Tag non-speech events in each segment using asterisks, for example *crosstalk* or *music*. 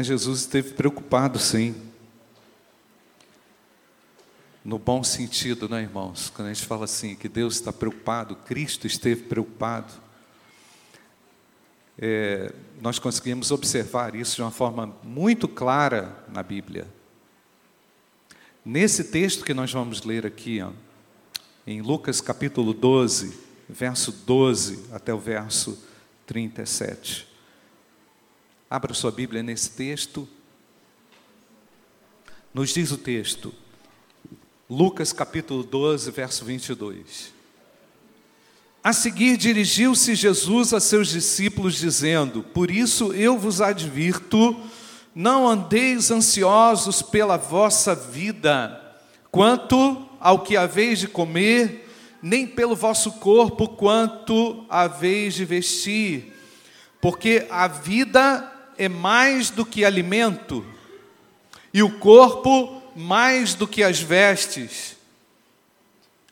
Mas Jesus esteve preocupado, sim. No bom sentido, né, irmãos? Quando a gente fala assim, que Deus está preocupado, Cristo esteve preocupado. É, nós conseguimos observar isso de uma forma muito clara na Bíblia. Nesse texto que nós vamos ler aqui, ó, em Lucas capítulo 12, verso 12 até o verso 37. Abra sua Bíblia nesse texto. Nos diz o texto, Lucas capítulo 12, verso 22. A seguir dirigiu-se Jesus a seus discípulos, dizendo: Por isso eu vos advirto, não andeis ansiosos pela vossa vida, quanto ao que haveis de comer, nem pelo vosso corpo, quanto haveis de vestir, porque a vida é mais do que alimento, e o corpo mais do que as vestes.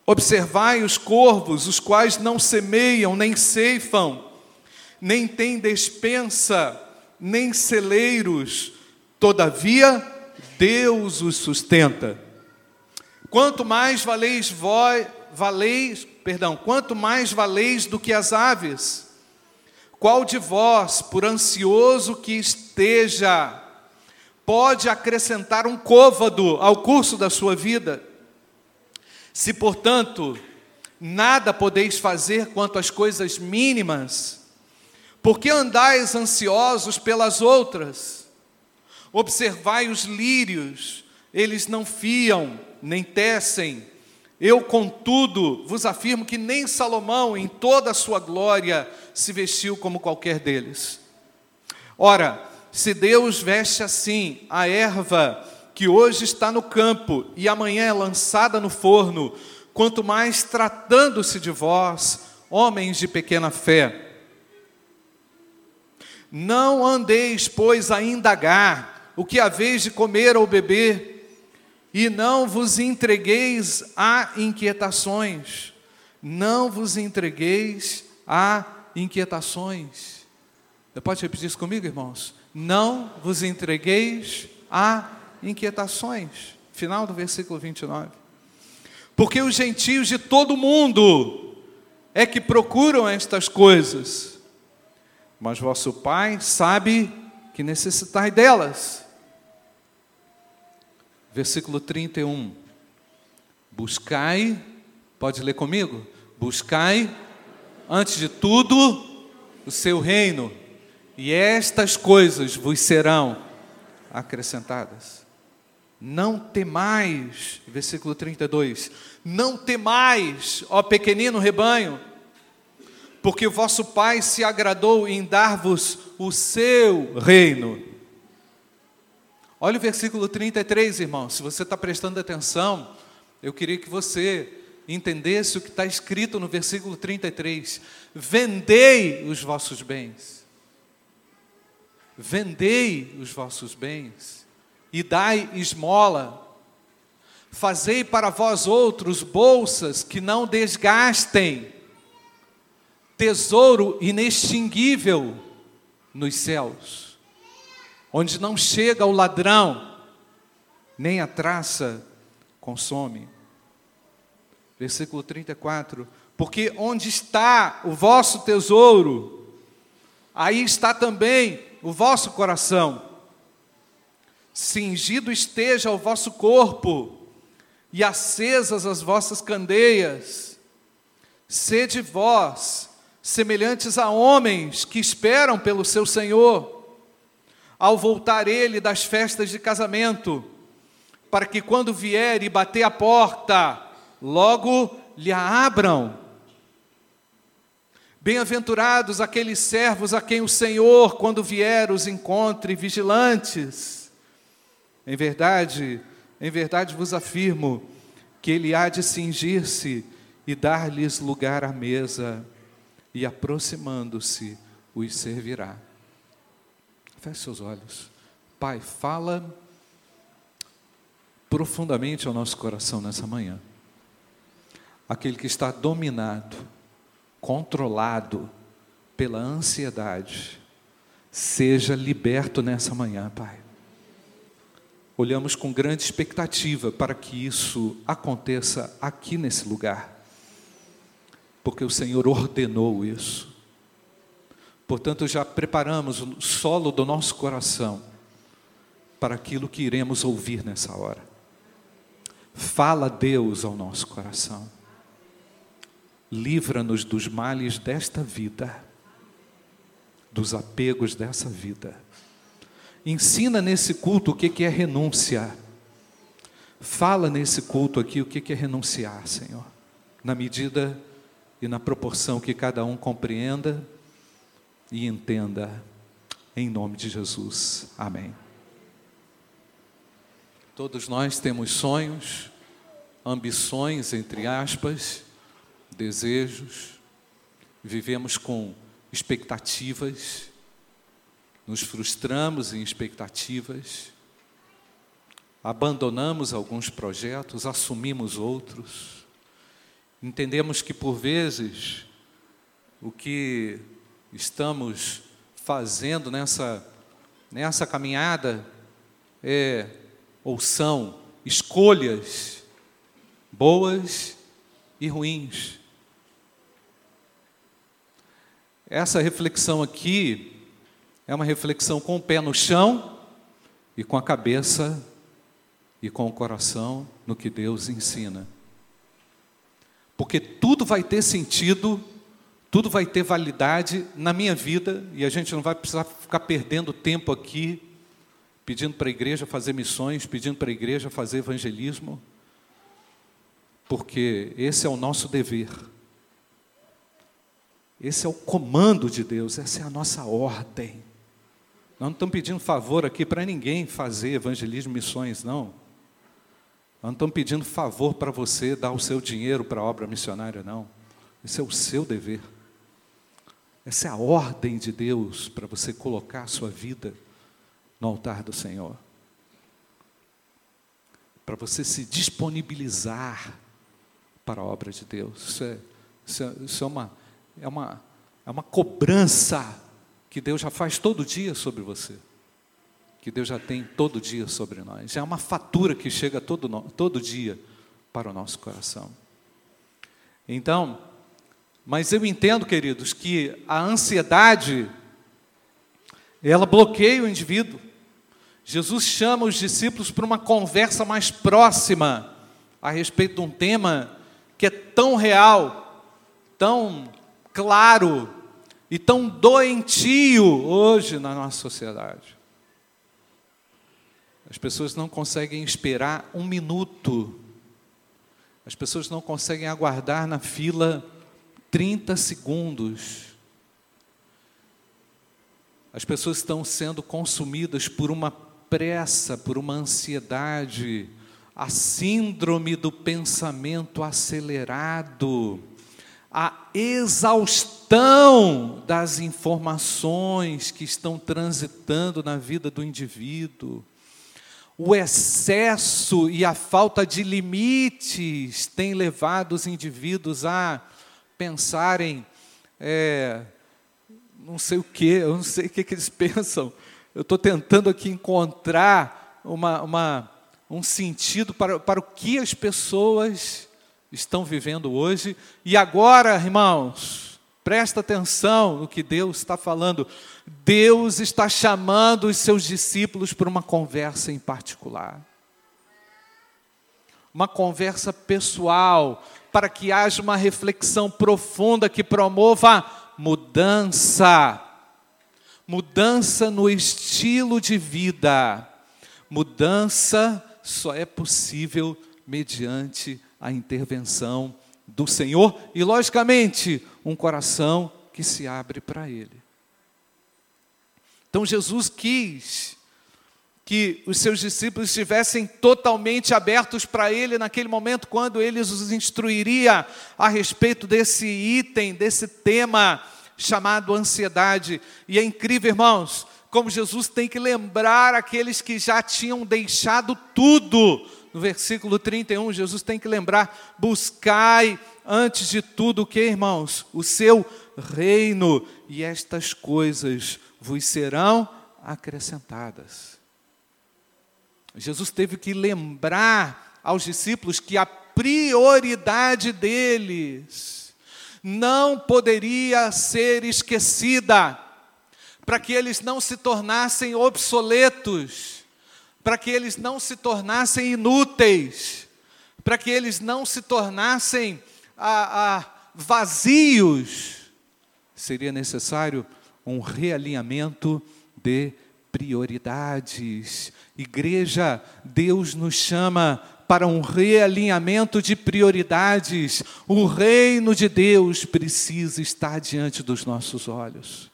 Observai os corvos, os quais não semeiam, nem ceifam, nem têm despensa, nem celeiros, todavia Deus os sustenta. Quanto mais valeis vós, valeis, perdão, quanto mais valeis do que as aves? Qual de vós, por ansioso que esteja, pode acrescentar um côvado ao curso da sua vida? Se, portanto, nada podeis fazer quanto às coisas mínimas, por que andais ansiosos pelas outras? Observai os lírios, eles não fiam, nem tecem. Eu, contudo, vos afirmo que nem Salomão, em toda a sua glória, se vestiu como qualquer deles. Ora, se Deus veste assim a erva que hoje está no campo e amanhã é lançada no forno, quanto mais tratando-se de vós, homens de pequena fé. Não andeis, pois, a indagar o que haveis de comer ou beber, e não vos entregueis a inquietações. Não vos entregueis a inquietações. Pode repetir isso comigo, irmãos? Não vos entregueis a inquietações. Final do versículo 29. Porque os gentios de todo mundo é que procuram estas coisas, mas vosso Pai sabe que necessitai delas. Versículo 31. Buscai, pode ler comigo? Buscai, antes de tudo, o seu reino, e estas coisas vos serão acrescentadas. Não temais, versículo 32, não temais, ó pequenino rebanho, porque o vosso Pai se agradou em dar-vos o seu reino. Olha o versículo 33, irmão, se você está prestando atenção, eu queria que você entendesse o que está escrito no versículo 33: vendei os vossos bens, vendei os vossos bens e dai esmola. Fazei para vós outros bolsas que não desgastem, tesouro inextinguível nos céus, onde não chega o ladrão, nem a traça consome. Versículo 34: Porque onde está o vosso tesouro, aí está também o vosso coração cingido esteja o vosso corpo e acesas as vossas candeias. Sede vós, semelhantes a homens que esperam pelo seu Senhor, ao voltar ele das festas de casamento, para que quando vier e bater a porta, logo lhe a abram. Bem-aventurados aqueles servos a quem o Senhor, quando vier, os encontre vigilantes. Em verdade, em verdade vos afirmo que ele há de cingir-se e dar-lhes lugar à mesa, e aproximando-se, os servirá. Feche seus olhos. Pai, fala profundamente ao nosso coração nessa manhã. Aquele que está dominado, controlado pela ansiedade, seja liberto nessa manhã, Pai. Olhamos com grande expectativa para que isso aconteça aqui nesse lugar, porque o Senhor ordenou isso. Portanto, já preparamos o solo do nosso coração para aquilo que iremos ouvir nessa hora. Fala Deus ao nosso coração. Livra-nos dos males desta vida, dos apegos dessa vida. Ensina nesse culto o que é renúncia. Fala nesse culto aqui o que é renunciar, Senhor, na medida e na proporção que cada um compreenda e entenda, em nome de Jesus. Amém. Todos nós temos sonhos, ambições, entre aspas, desejos, vivemos com expectativas, nos frustramos em expectativas, abandonamos alguns projetos, assumimos outros, entendemos que por vezes o que estamos fazendo nessa, nessa caminhada é ou são escolhas boas e ruins. Essa reflexão aqui é uma reflexão com o pé no chão e com a cabeça e com o coração no que Deus ensina. Porque tudo vai ter sentido, tudo vai ter validade na minha vida e a gente não vai precisar ficar perdendo tempo aqui pedindo para a igreja fazer missões, pedindo para a igreja fazer evangelismo, porque esse é o nosso dever. Esse é o comando de Deus, essa é a nossa ordem. Nós não estamos pedindo favor aqui para ninguém fazer evangelismo, missões, não. Nós não estamos pedindo favor para você dar o seu dinheiro para a obra missionária, não. Esse é o seu dever. Essa é a ordem de Deus para você colocar a sua vida no altar do Senhor. Para você se disponibilizar para a obra de Deus. Isso é, isso é, isso é, uma, é, uma, é uma cobrança que Deus já faz todo dia sobre você. Que Deus já tem todo dia sobre nós. É uma fatura que chega todo, todo dia para o nosso coração. Então, mas eu entendo, queridos, que a ansiedade ela bloqueia o indivíduo. Jesus chama os discípulos para uma conversa mais próxima a respeito de um tema que é tão real, tão claro e tão doentio hoje na nossa sociedade. As pessoas não conseguem esperar um minuto, as pessoas não conseguem aguardar na fila 30 segundos. As pessoas estão sendo consumidas por uma pressa, por uma ansiedade, a síndrome do pensamento acelerado, a exaustão das informações que estão transitando na vida do indivíduo, o excesso e a falta de limites têm levado os indivíduos a pensarem, é, não sei o que, eu não sei o que, que eles *laughs* pensam, eu estou tentando aqui encontrar uma, uma, um sentido para, para o que as pessoas estão vivendo hoje. E agora, irmãos, presta atenção no que Deus está falando. Deus está chamando os seus discípulos para uma conversa em particular. Uma conversa pessoal, para que haja uma reflexão profunda que promova mudança mudança no estilo de vida. Mudança só é possível mediante a intervenção do Senhor e, logicamente, um coração que se abre para Ele. Então, Jesus quis que os seus discípulos estivessem totalmente abertos para Ele naquele momento, quando Ele os instruiria a respeito desse item, desse tema chamado ansiedade. E é incrível, irmãos, como Jesus tem que lembrar aqueles que já tinham deixado tudo. No versículo 31, Jesus tem que lembrar: buscai antes de tudo o que, irmãos? O seu reino, e estas coisas vos serão acrescentadas. Jesus teve que lembrar aos discípulos que a prioridade deles não poderia ser esquecida, para que eles não se tornassem obsoletos, para que eles não se tornassem inúteis, para que eles não se tornassem ah, ah, vazios, seria necessário um realinhamento de prioridades. Igreja, Deus nos chama para um realinhamento de prioridades. O reino de Deus precisa estar diante dos nossos olhos.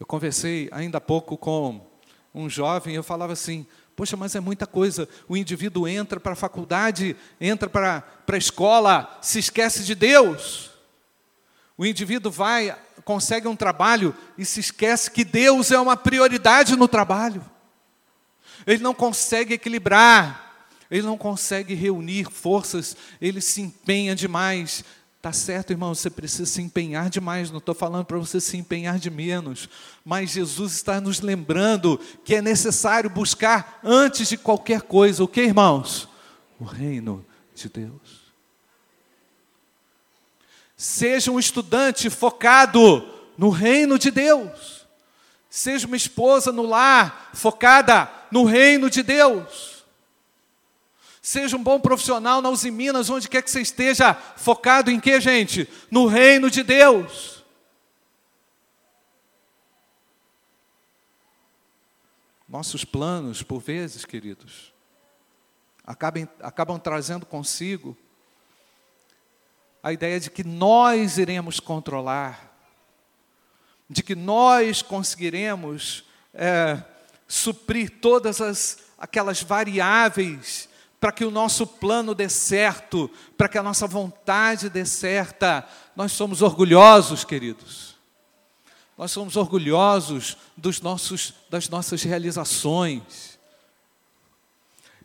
Eu conversei ainda há pouco com um jovem, eu falava assim: Poxa, mas é muita coisa. O indivíduo entra para a faculdade, entra para, para a escola, se esquece de Deus. O indivíduo vai, consegue um trabalho e se esquece que Deus é uma prioridade no trabalho. Ele não consegue equilibrar, ele não consegue reunir forças, ele se empenha demais. Tá certo, irmão, você precisa se empenhar demais, não estou falando para você se empenhar de menos, mas Jesus está nos lembrando que é necessário buscar antes de qualquer coisa, o que, irmãos? O reino de Deus. Seja um estudante focado no reino de Deus. Seja uma esposa no lar focada no reino de Deus. Seja um bom profissional na Uzi Minas, onde quer que você esteja, focado em que, gente? No reino de Deus. Nossos planos, por vezes, queridos, acabam, acabam trazendo consigo a ideia de que nós iremos controlar, de que nós conseguiremos é, suprir todas as, aquelas variáveis para que o nosso plano dê certo, para que a nossa vontade dê certa. Nós somos orgulhosos, queridos. Nós somos orgulhosos dos nossos, das nossas realizações.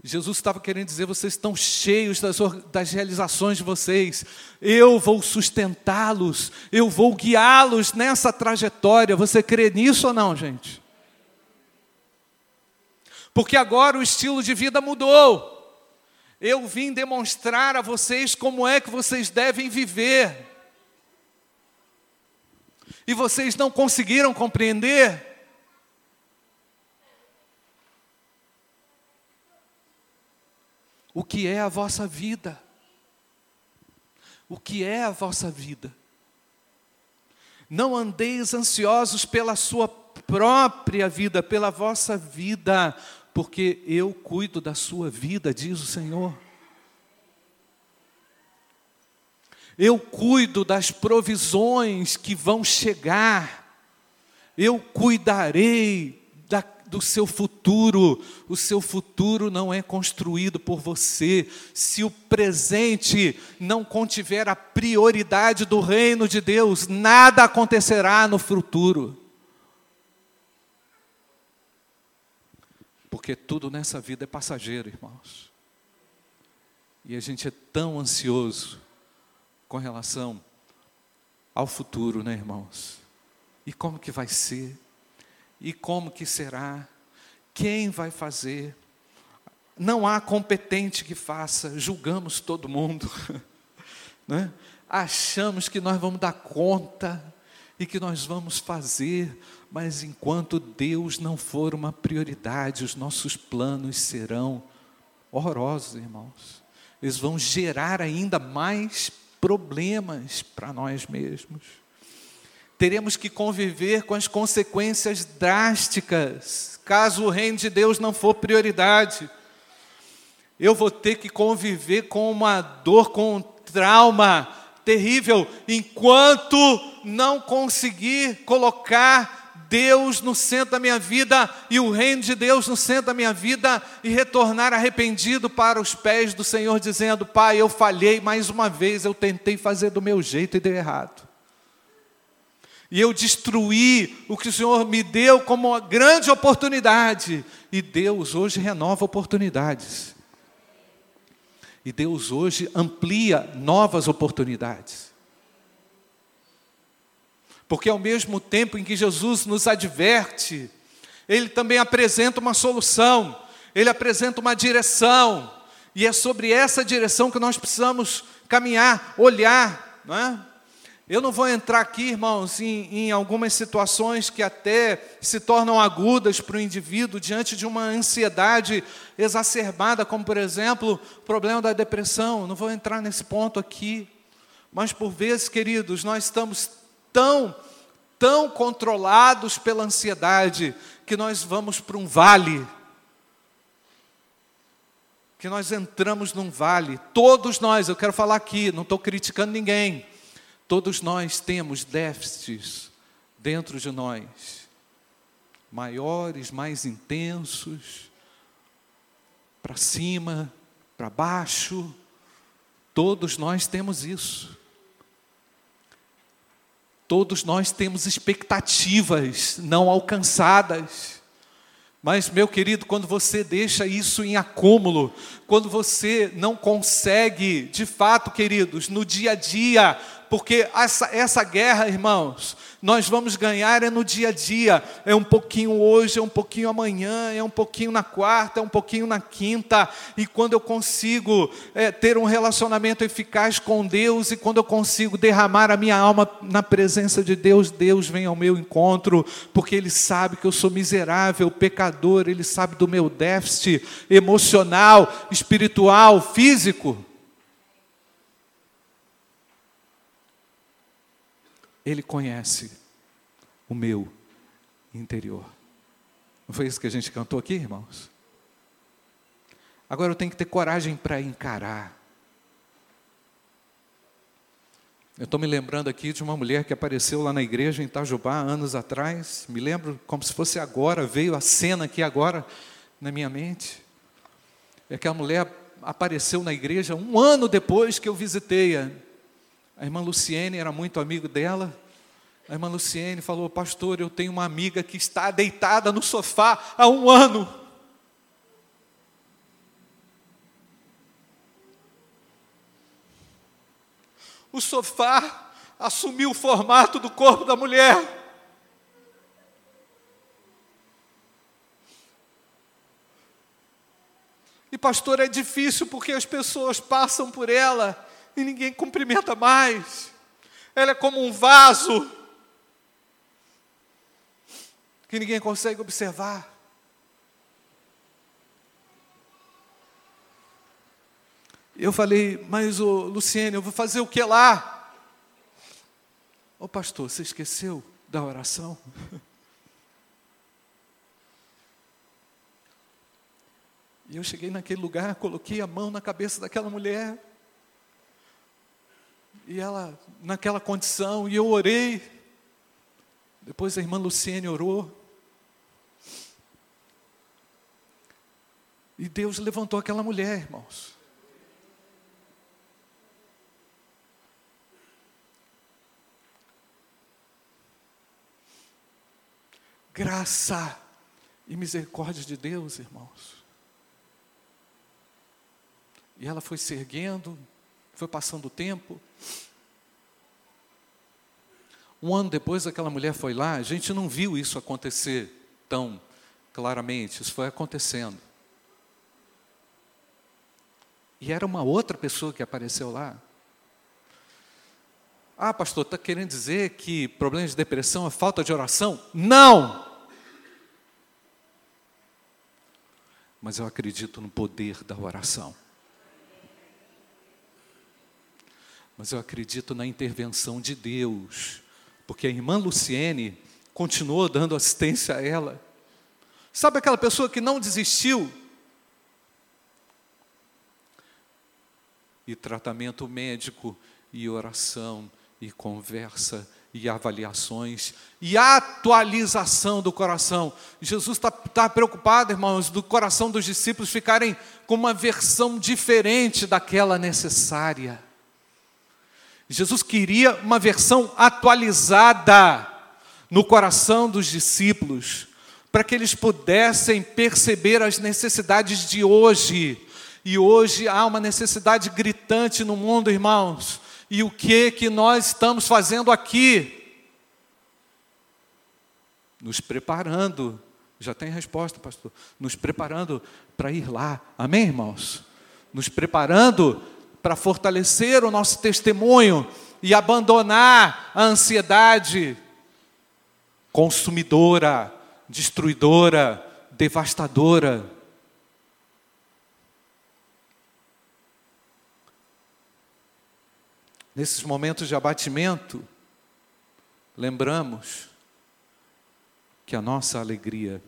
Jesus estava querendo dizer: vocês estão cheios das, das realizações de vocês, eu vou sustentá-los, eu vou guiá-los nessa trajetória. Você crê nisso ou não, gente? Porque agora o estilo de vida mudou. Eu vim demonstrar a vocês como é que vocês devem viver. E vocês não conseguiram compreender? o que é a vossa vida. O que é a vossa vida. Não andeis ansiosos pela sua própria vida, pela vossa vida, porque eu cuido da sua vida, diz o Senhor. Eu cuido das provisões que vão chegar, eu cuidarei do seu futuro. O seu futuro não é construído por você. Se o presente não contiver a prioridade do reino de Deus, nada acontecerá no futuro. Porque tudo nessa vida é passageiro, irmãos. E a gente é tão ansioso com relação ao futuro, né, irmãos? E como que vai ser? E como que será? Quem vai fazer? Não há competente que faça, julgamos todo mundo. *laughs* né? Achamos que nós vamos dar conta e que nós vamos fazer, mas enquanto Deus não for uma prioridade, os nossos planos serão horrorosos, irmãos. Eles vão gerar ainda mais problemas para nós mesmos teremos que conviver com as consequências drásticas, caso o reino de Deus não for prioridade. Eu vou ter que conviver com uma dor, com um trauma terrível, enquanto não conseguir colocar Deus no centro da minha vida e o reino de Deus no centro da minha vida e retornar arrependido para os pés do Senhor, dizendo: Pai, eu falhei mais uma vez, eu tentei fazer do meu jeito e deu errado e eu destruí o que o Senhor me deu como uma grande oportunidade. E Deus hoje renova oportunidades. E Deus hoje amplia novas oportunidades. Porque ao mesmo tempo em que Jesus nos adverte, ele também apresenta uma solução, ele apresenta uma direção, e é sobre essa direção que nós precisamos caminhar, olhar, não é? Eu não vou entrar aqui, irmãos, em, em, algumas situações que até se tornam agudas para o indivíduo diante de uma ansiedade exacerbada, como por exemplo o problema da depressão. Não vou entrar nesse ponto aqui. Mas por vezes, queridos, nós estamos tão, tão controlados pela ansiedade que nós vamos para um vale. Que nós entramos num vale. Todos nós, eu quero falar aqui, não estou criticando ninguém Todos nós temos déficits dentro de nós, maiores, mais intensos, para cima, para baixo, todos nós temos isso. Todos nós temos expectativas não alcançadas. Mas, meu querido, quando você deixa isso em acúmulo, quando você não consegue, de fato, queridos, no dia a dia, porque essa, essa guerra, irmãos, nós vamos ganhar é no dia a dia. É um pouquinho hoje, é um pouquinho amanhã, é um pouquinho na quarta, é um pouquinho na quinta. E quando eu consigo é, ter um relacionamento eficaz com Deus e quando eu consigo derramar a minha alma na presença de Deus, Deus vem ao meu encontro, porque Ele sabe que eu sou miserável, pecador, Ele sabe do meu déficit emocional, espiritual, físico. Ele conhece o meu interior. Não foi isso que a gente cantou aqui, irmãos? Agora eu tenho que ter coragem para encarar. Eu estou me lembrando aqui de uma mulher que apareceu lá na igreja em Itajubá anos atrás. Me lembro como se fosse agora, veio a cena aqui agora na minha mente. É que a mulher apareceu na igreja um ano depois que eu visitei-a. A irmã Luciene era muito amigo dela. A irmã Luciene falou: Pastor, eu tenho uma amiga que está deitada no sofá há um ano. O sofá assumiu o formato do corpo da mulher. E pastor, é difícil porque as pessoas passam por ela e ninguém cumprimenta mais. Ela é como um vaso que ninguém consegue observar. Eu falei, mas Luciene, eu vou fazer o que lá? Ô pastor, você esqueceu da oração? *laughs* E eu cheguei naquele lugar, coloquei a mão na cabeça daquela mulher e ela naquela condição, e eu orei. Depois a irmã Luciene orou. E Deus levantou aquela mulher, irmãos. Graça e misericórdia de Deus, irmãos. E ela foi se erguendo, foi passando o tempo. Um ano depois, aquela mulher foi lá, a gente não viu isso acontecer tão claramente, isso foi acontecendo. E era uma outra pessoa que apareceu lá. Ah, pastor, está querendo dizer que problemas de depressão é falta de oração? Não! Mas eu acredito no poder da oração. Mas eu acredito na intervenção de Deus porque a irmã Luciene continuou dando assistência a ela. Sabe aquela pessoa que não desistiu? E tratamento médico, e oração, e conversa, e avaliações, e atualização do coração. Jesus está tá preocupado, irmãos, do coração dos discípulos ficarem com uma versão diferente daquela necessária. Jesus queria uma versão atualizada no coração dos discípulos, para que eles pudessem perceber as necessidades de hoje. E hoje há uma necessidade gritante no mundo, irmãos. E o que que nós estamos fazendo aqui? nos preparando. Já tem resposta, pastor. Nos preparando para ir lá. Amém, irmãos? Nos preparando para fortalecer o nosso testemunho e abandonar a ansiedade consumidora, destruidora, devastadora. Nesses momentos de abatimento, lembramos que a nossa alegria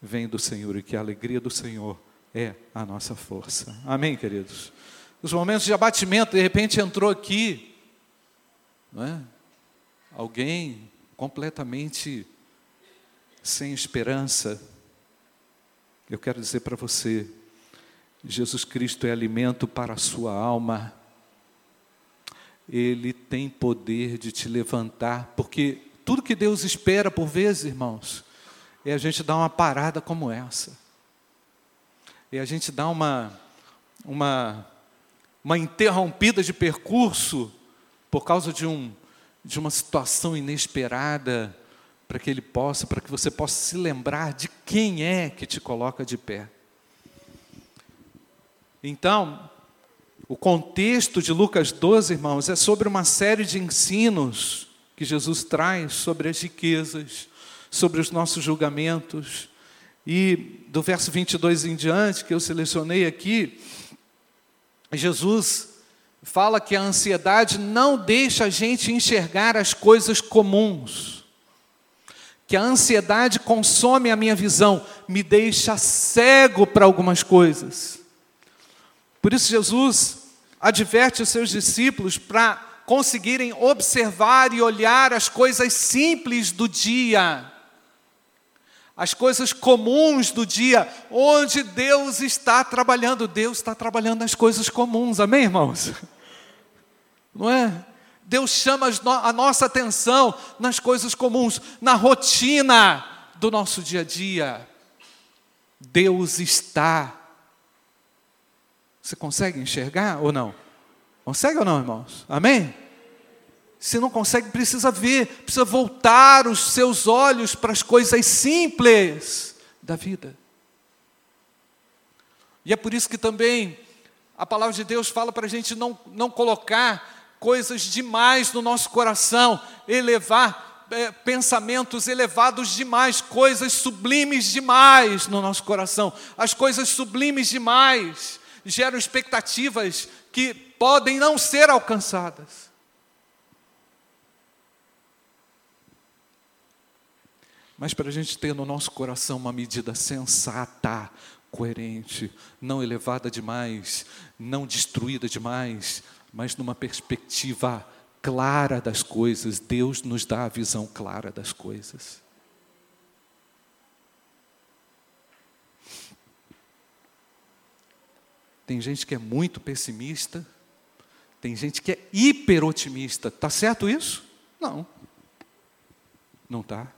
vem do Senhor e que a alegria do Senhor é a nossa força. Amém, queridos? Os momentos de abatimento, de repente entrou aqui, não é? Alguém completamente sem esperança. Eu quero dizer para você, Jesus Cristo é alimento para a sua alma. Ele tem poder de te levantar, porque tudo que Deus espera por vezes, irmãos, é a gente dar uma parada como essa. É a gente dar uma uma uma interrompida de percurso por causa de um de uma situação inesperada, para que ele possa, para que você possa se lembrar de quem é que te coloca de pé. Então, o contexto de Lucas 12, irmãos, é sobre uma série de ensinos que Jesus traz sobre as riquezas, sobre os nossos julgamentos. E do verso 22 em diante, que eu selecionei aqui, Jesus fala que a ansiedade não deixa a gente enxergar as coisas comuns. Que a ansiedade consome a minha visão, me deixa cego para algumas coisas. Por isso, Jesus adverte os seus discípulos para conseguirem observar e olhar as coisas simples do dia, as coisas comuns do dia, onde Deus está trabalhando. Deus está trabalhando nas coisas comuns, amém, irmãos? *laughs* Não é? Deus chama a nossa atenção nas coisas comuns, na rotina do nosso dia a dia. Deus está. Você consegue enxergar ou não? Consegue ou não, irmãos? Amém? Se não consegue, precisa ver, precisa voltar os seus olhos para as coisas simples da vida. E é por isso que também a palavra de Deus fala para a gente não, não colocar coisas demais no nosso coração, elevar é, pensamentos elevados demais, coisas sublimes demais no nosso coração. As coisas sublimes demais geram expectativas que podem não ser alcançadas. Mas para a gente ter no nosso coração uma medida sensata, coerente, não elevada demais, não destruída demais, mas numa perspectiva clara das coisas. Deus nos dá a visão clara das coisas. Tem gente que é muito pessimista, tem gente que é hiper otimista. Tá certo isso? Não. Não tá.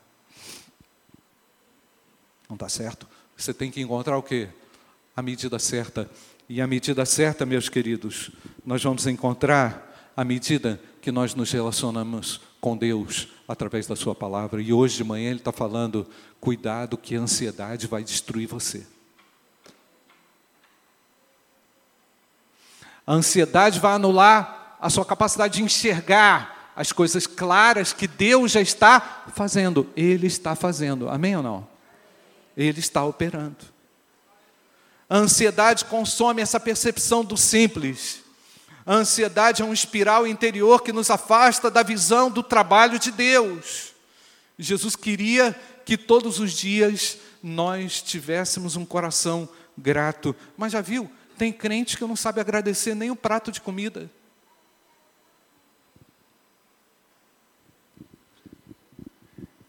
Não tá certo. Você tem que encontrar o quê? A medida certa. E a medida certa, meus queridos, nós vamos encontrar à medida que nós nos relacionamos com Deus através da Sua palavra. E hoje de manhã Ele está falando: cuidado, que a ansiedade vai destruir você. A ansiedade vai anular a sua capacidade de enxergar as coisas claras que Deus já está fazendo. Ele está fazendo. Amém ou não? Ele está operando. A ansiedade consome essa percepção do simples. A ansiedade é um espiral interior que nos afasta da visão do trabalho de Deus. Jesus queria que todos os dias nós tivéssemos um coração grato. Mas já viu? Tem crente que não sabe agradecer nem o prato de comida.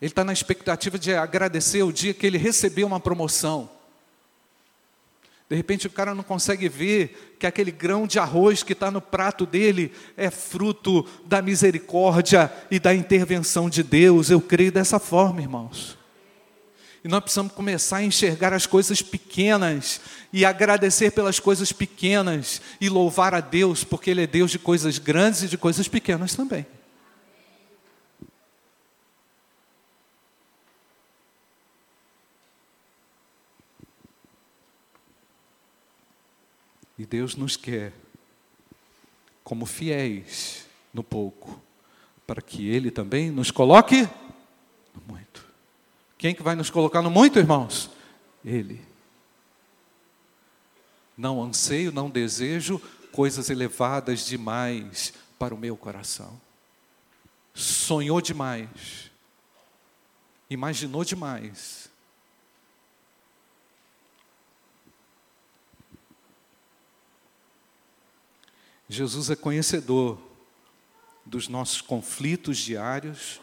Ele está na expectativa de agradecer o dia que ele recebeu uma promoção. De repente o cara não consegue ver que aquele grão de arroz que está no prato dele é fruto da misericórdia e da intervenção de Deus. Eu creio dessa forma, irmãos. E nós precisamos começar a enxergar as coisas pequenas e agradecer pelas coisas pequenas e louvar a Deus, porque Ele é Deus de coisas grandes e de coisas pequenas também. E Deus nos quer como fiéis no pouco, para que Ele também nos coloque no muito. Quem que vai nos colocar no muito, irmãos? Ele. Não anseio, não desejo coisas elevadas demais para o meu coração. Sonhou demais, imaginou demais. Jesus é conhecedor dos nossos conflitos diários,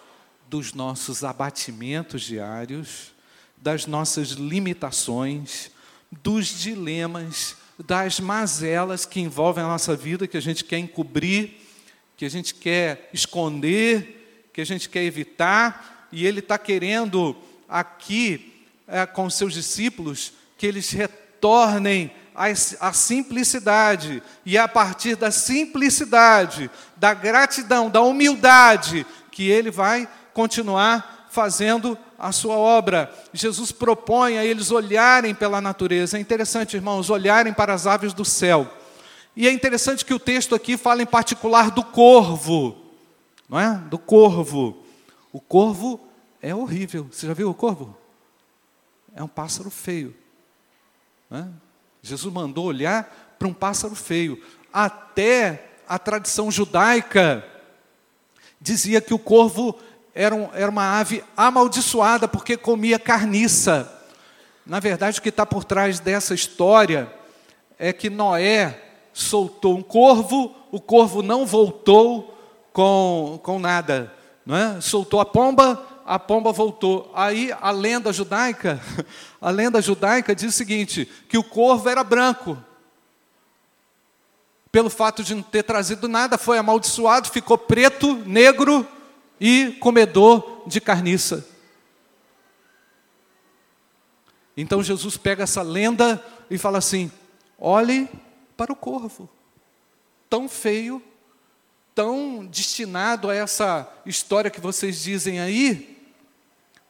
dos nossos abatimentos diários, das nossas limitações, dos dilemas, das mazelas que envolvem a nossa vida, que a gente quer encobrir, que a gente quer esconder, que a gente quer evitar, e Ele está querendo aqui, é, com seus discípulos, que eles retornem à simplicidade, e é a partir da simplicidade, da gratidão, da humildade, que Ele vai continuar fazendo a sua obra. Jesus propõe a eles olharem pela natureza. É interessante, irmãos, olharem para as aves do céu. E é interessante que o texto aqui fala em particular do corvo, não é? Do corvo. O corvo é horrível. Você já viu o corvo? É um pássaro feio. É? Jesus mandou olhar para um pássaro feio. Até a tradição judaica dizia que o corvo era, um, era uma ave amaldiçoada porque comia carniça. Na verdade, o que está por trás dessa história é que Noé soltou um corvo, o corvo não voltou com, com nada. Não é? Soltou a pomba, a pomba voltou. Aí a lenda judaica, a lenda judaica diz o seguinte: que o corvo era branco. Pelo fato de não ter trazido nada, foi amaldiçoado, ficou preto, negro e comedor de carniça. Então Jesus pega essa lenda e fala assim: olhe para o corvo, tão feio, tão destinado a essa história que vocês dizem aí,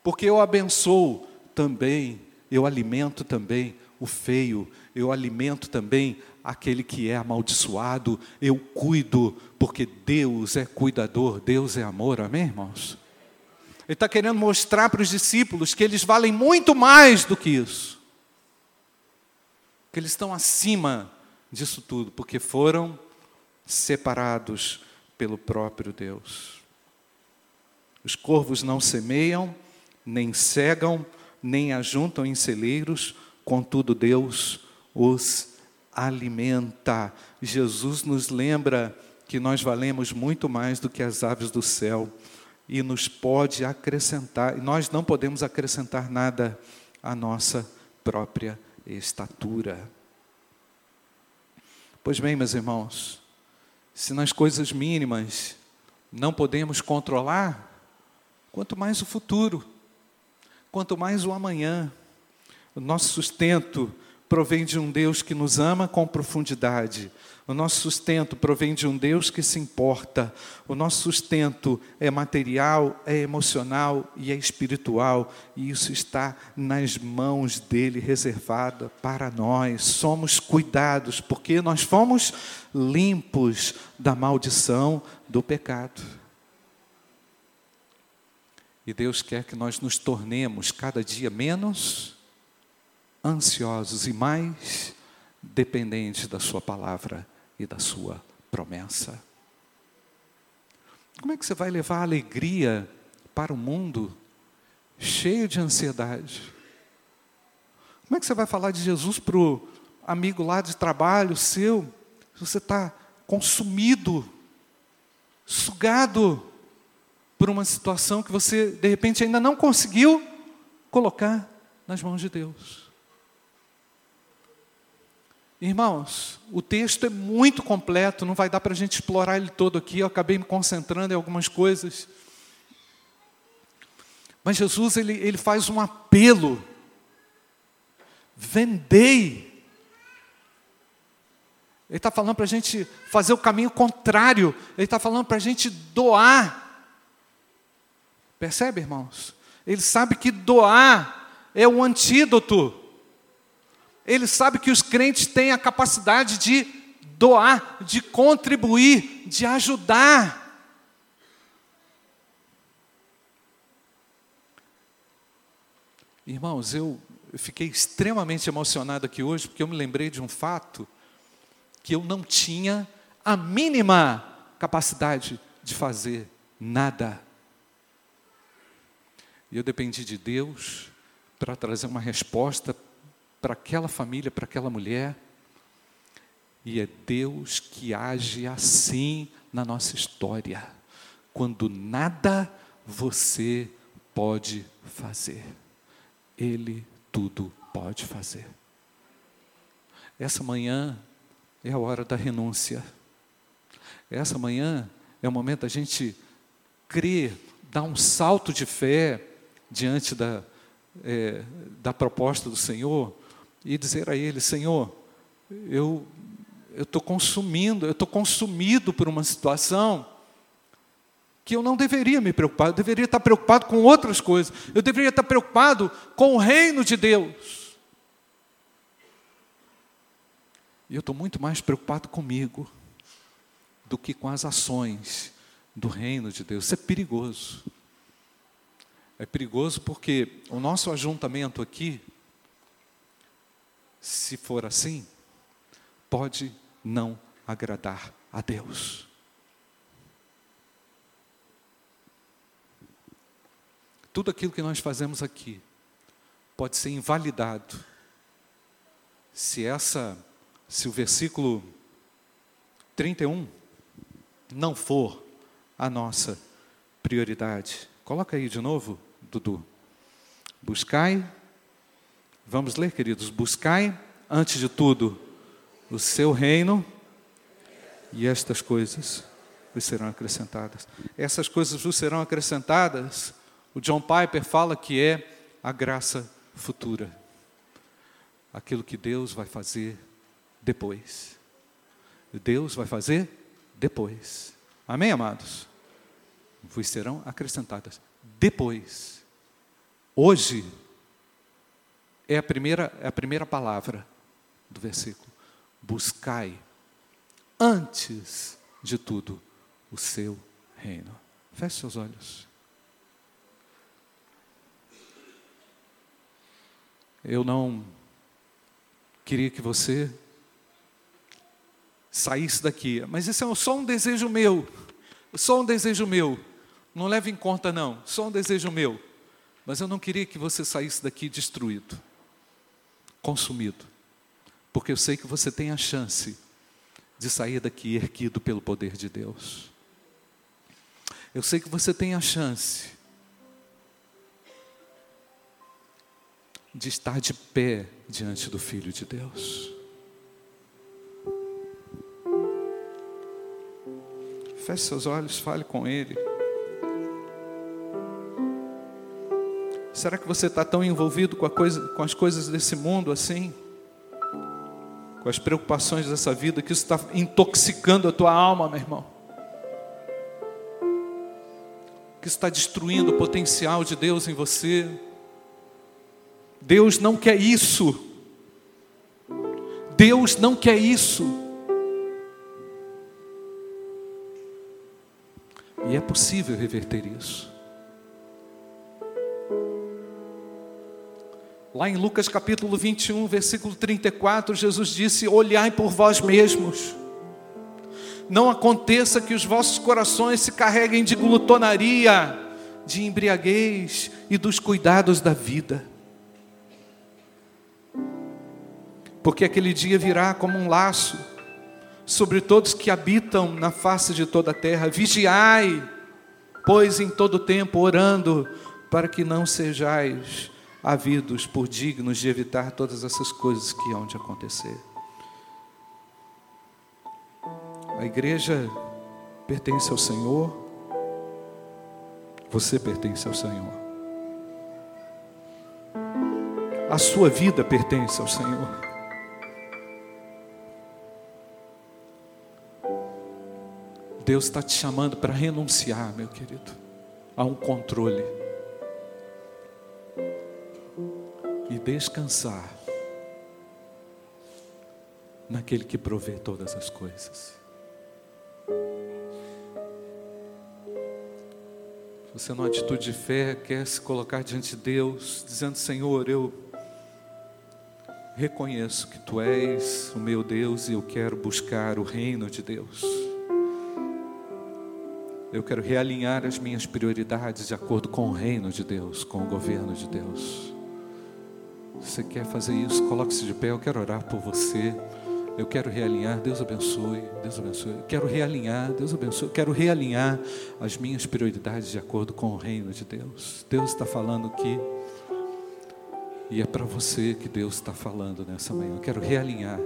porque eu abençoo também, eu alimento também o feio, eu alimento também aquele que é amaldiçoado, eu cuido, porque Deus é cuidador, Deus é amor, amém, irmãos? Ele está querendo mostrar para os discípulos que eles valem muito mais do que isso, que eles estão acima disso tudo, porque foram separados pelo próprio Deus. Os corvos não semeiam, nem cegam, nem ajuntam em celeiros, contudo Deus os alimenta. Jesus nos lembra que nós valemos muito mais do que as aves do céu e nos pode acrescentar, nós não podemos acrescentar nada à nossa própria estatura. Pois bem, meus irmãos, se nas coisas mínimas não podemos controlar, quanto mais o futuro, quanto mais o amanhã, o nosso sustento, provém de um Deus que nos ama com profundidade. O nosso sustento provém de um Deus que se importa. O nosso sustento é material, é emocional e é espiritual. E isso está nas mãos dele, reservada para nós. Somos cuidados, porque nós fomos limpos da maldição do pecado. E Deus quer que nós nos tornemos cada dia menos ansiosos e mais dependentes da Sua palavra e da Sua promessa. Como é que você vai levar alegria para o mundo cheio de ansiedade? Como é que você vai falar de Jesus para o amigo lá de trabalho seu, se você está consumido, sugado por uma situação que você, de repente, ainda não conseguiu colocar nas mãos de Deus? Irmãos, o texto é muito completo, não vai dar para a gente explorar ele todo aqui, eu acabei me concentrando em algumas coisas. Mas Jesus ele, ele faz um apelo: vendei. Ele está falando para a gente fazer o caminho contrário, ele está falando para a gente doar. Percebe, irmãos? Ele sabe que doar é o antídoto Ele sabe que os crentes têm a capacidade de doar, de contribuir, de ajudar. Irmãos, eu fiquei extremamente emocionado aqui hoje, porque eu me lembrei de um fato que eu não tinha a mínima capacidade de fazer nada. E eu dependi de Deus para trazer uma resposta para aquela família, para aquela mulher. E é Deus que age assim na nossa história, quando nada você pode fazer. Ele tudo pode fazer. Essa manhã é a hora da renúncia. Essa manhã é o momento da gente crer, dar um salto de fé diante da, é, da proposta do Senhor e dizer a Ele: Senhor, eu estou consumindo, eu estou consumido por uma situação que eu não deveria me preocupar, eu deveria estar preocupado com outras coisas, eu deveria estar preocupado com o reino de Deus. E eu estou muito mais preocupado comigo do que com as ações do reino de Deus. Isso é perigoso. É perigoso porque o nosso ajuntamento aqui, se for assim, pode não agradar a Deus. tudo aquilo que nós fazemos aqui pode ser invalidado se essa se o versículo 31 não for a nossa prioridade. Coloca aí de novo, Dudu. Buscai, vamos ler, queridos, buscai antes de tudo o seu reino e estas coisas vos serão acrescentadas. Essas coisas vos serão acrescentadas o John Piper fala que é a graça futura. Aquilo que Deus vai fazer depois. Deus vai fazer depois. Amém, amados? Vos serão acrescentadas depois. Hoje é a primeira, é a primeira palavra do versículo. Buscai antes de tudo o seu reino. Feche seus olhos. eu não queria que você saísse daqui, mas isso é só um desejo meu, só um desejo meu. Não leve em conta, não, só um desejo meu. Mas eu não queria que você saísse daqui destruído, consumido, porque eu sei que você tem a chance de sair daqui erguido pelo poder de Deus. Eu sei que você tem a chance de estar de pé diante do Filho de Deus. Feche seus olhos, fale com Ele. Será que você está tão envolvido com, coisa, com, as coisas desse mundo assim? Com as preocupações dessa vida, que isso está intoxicando a tua alma, meu irmão? Que está destruindo o potencial de Deus em você? Deus não quer isso. Deus não quer isso. E é possível reverter isso. Lá em Lucas capítulo 21, versículo 34, Jesus disse: Olhai por vós mesmos. Não aconteça que os vossos corações se carreguem de glutonaria, de embriaguez e dos cuidados da vida porque aquele dia virá como um laço sobre todos que habitam na face de toda a terra. Vigiai, pois em todo tempo orando, para que não sejais havidos por dignos de evitar todas essas coisas que hão de acontecer. A igreja pertence ao Senhor, você pertence ao Senhor. A sua vida pertence ao Senhor. Deus está te chamando para renunciar, meu querido, a um controle e descansar naquele que provê todas as coisas. Você, numa atitude de fé, quer se colocar diante de Deus, dizendo: Senhor, eu reconheço que Tu és o meu Deus e eu quero buscar o reino de Deus. Eu quero realinhar as minhas prioridades de acordo com o reino de Deus, com o governo de Deus. Você quer fazer isso? Coloque-se de pé, eu quero orar por você. Eu quero realinhar, Deus abençoe, Deus abençoe. Eu quero realinhar, Deus abençoe. Eu quero realinhar as minhas prioridades de acordo com o reino de Deus. Deus está falando aqui. E é para você que Deus está falando nessa manhã. Eu quero realinhar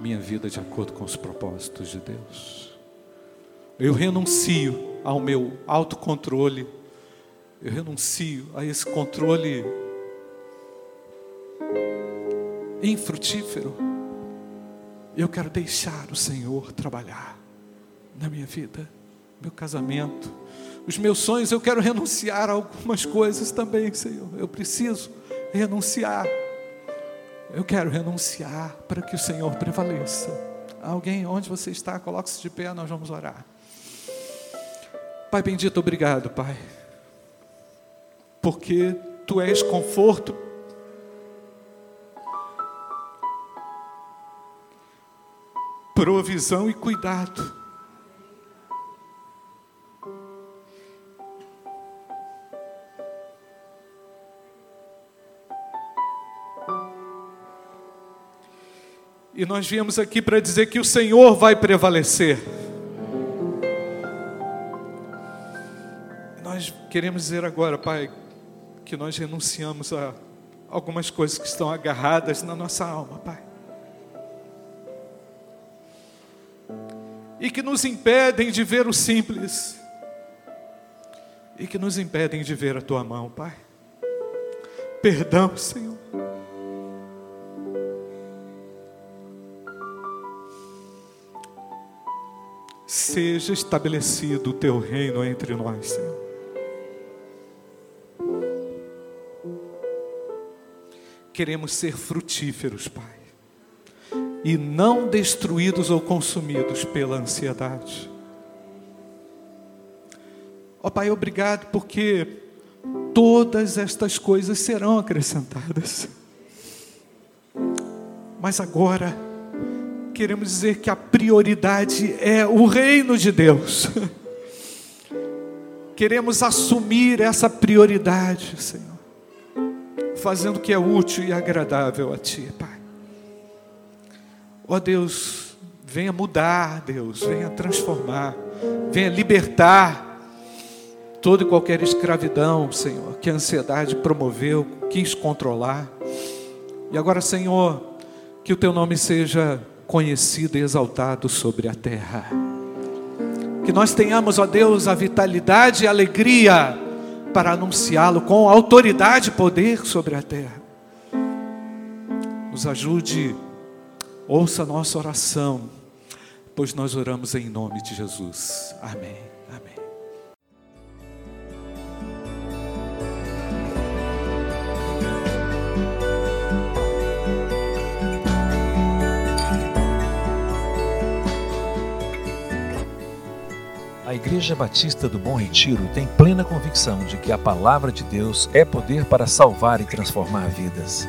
minha vida de acordo com os propósitos de Deus. Eu renuncio ao meu autocontrole. Eu renuncio a esse controle infrutífero eu quero deixar o Senhor trabalhar na minha vida, meu casamento, os meus sonhos. Eu quero renunciar a algumas coisas também, Senhor. Eu preciso renunciar. Eu quero renunciar para que o Senhor prevaleça. Alguém, onde você está, coloque-se de pé, nós vamos orar. Pai bendito, obrigado, Pai, porque Tu és conforto provisão e cuidado. E nós viemos aqui para dizer que o Senhor vai prevalecer. Nós queremos dizer agora, Pai, que nós renunciamos a algumas coisas que estão agarradas na nossa alma, Pai. E que nos impedem de ver o simples, e que nos impedem de ver a tua mão, Pai. Perdão, Senhor. Seja estabelecido o teu reino entre nós, Senhor. Queremos ser frutíferos, Pai e não destruídos ou consumidos pela ansiedade. Ó oh, Pai, obrigado porque todas estas coisas serão acrescentadas. Mas agora, queremos dizer que a prioridade é o reino de Deus. Queremos assumir essa prioridade, Senhor, fazendo o que é útil e agradável a Ti, Pai. Ó oh, Deus, venha mudar, Deus, venha transformar, venha libertar toda e qualquer escravidão, Senhor, que a ansiedade promoveu, quis controlar. E agora, Senhor, que o teu nome seja conhecido e exaltado sobre a terra. Que nós tenhamos, ó Deus, a vitalidade e a alegria para anunciá-lo com autoridade e poder sobre a terra. Nos ajude Ouça a nossa oração, pois nós oramos em nome de Jesus. Amém. Amém. A Igreja Batista do Bom Retiro tem plena convicção de que a palavra de Deus é poder para salvar e transformar vidas.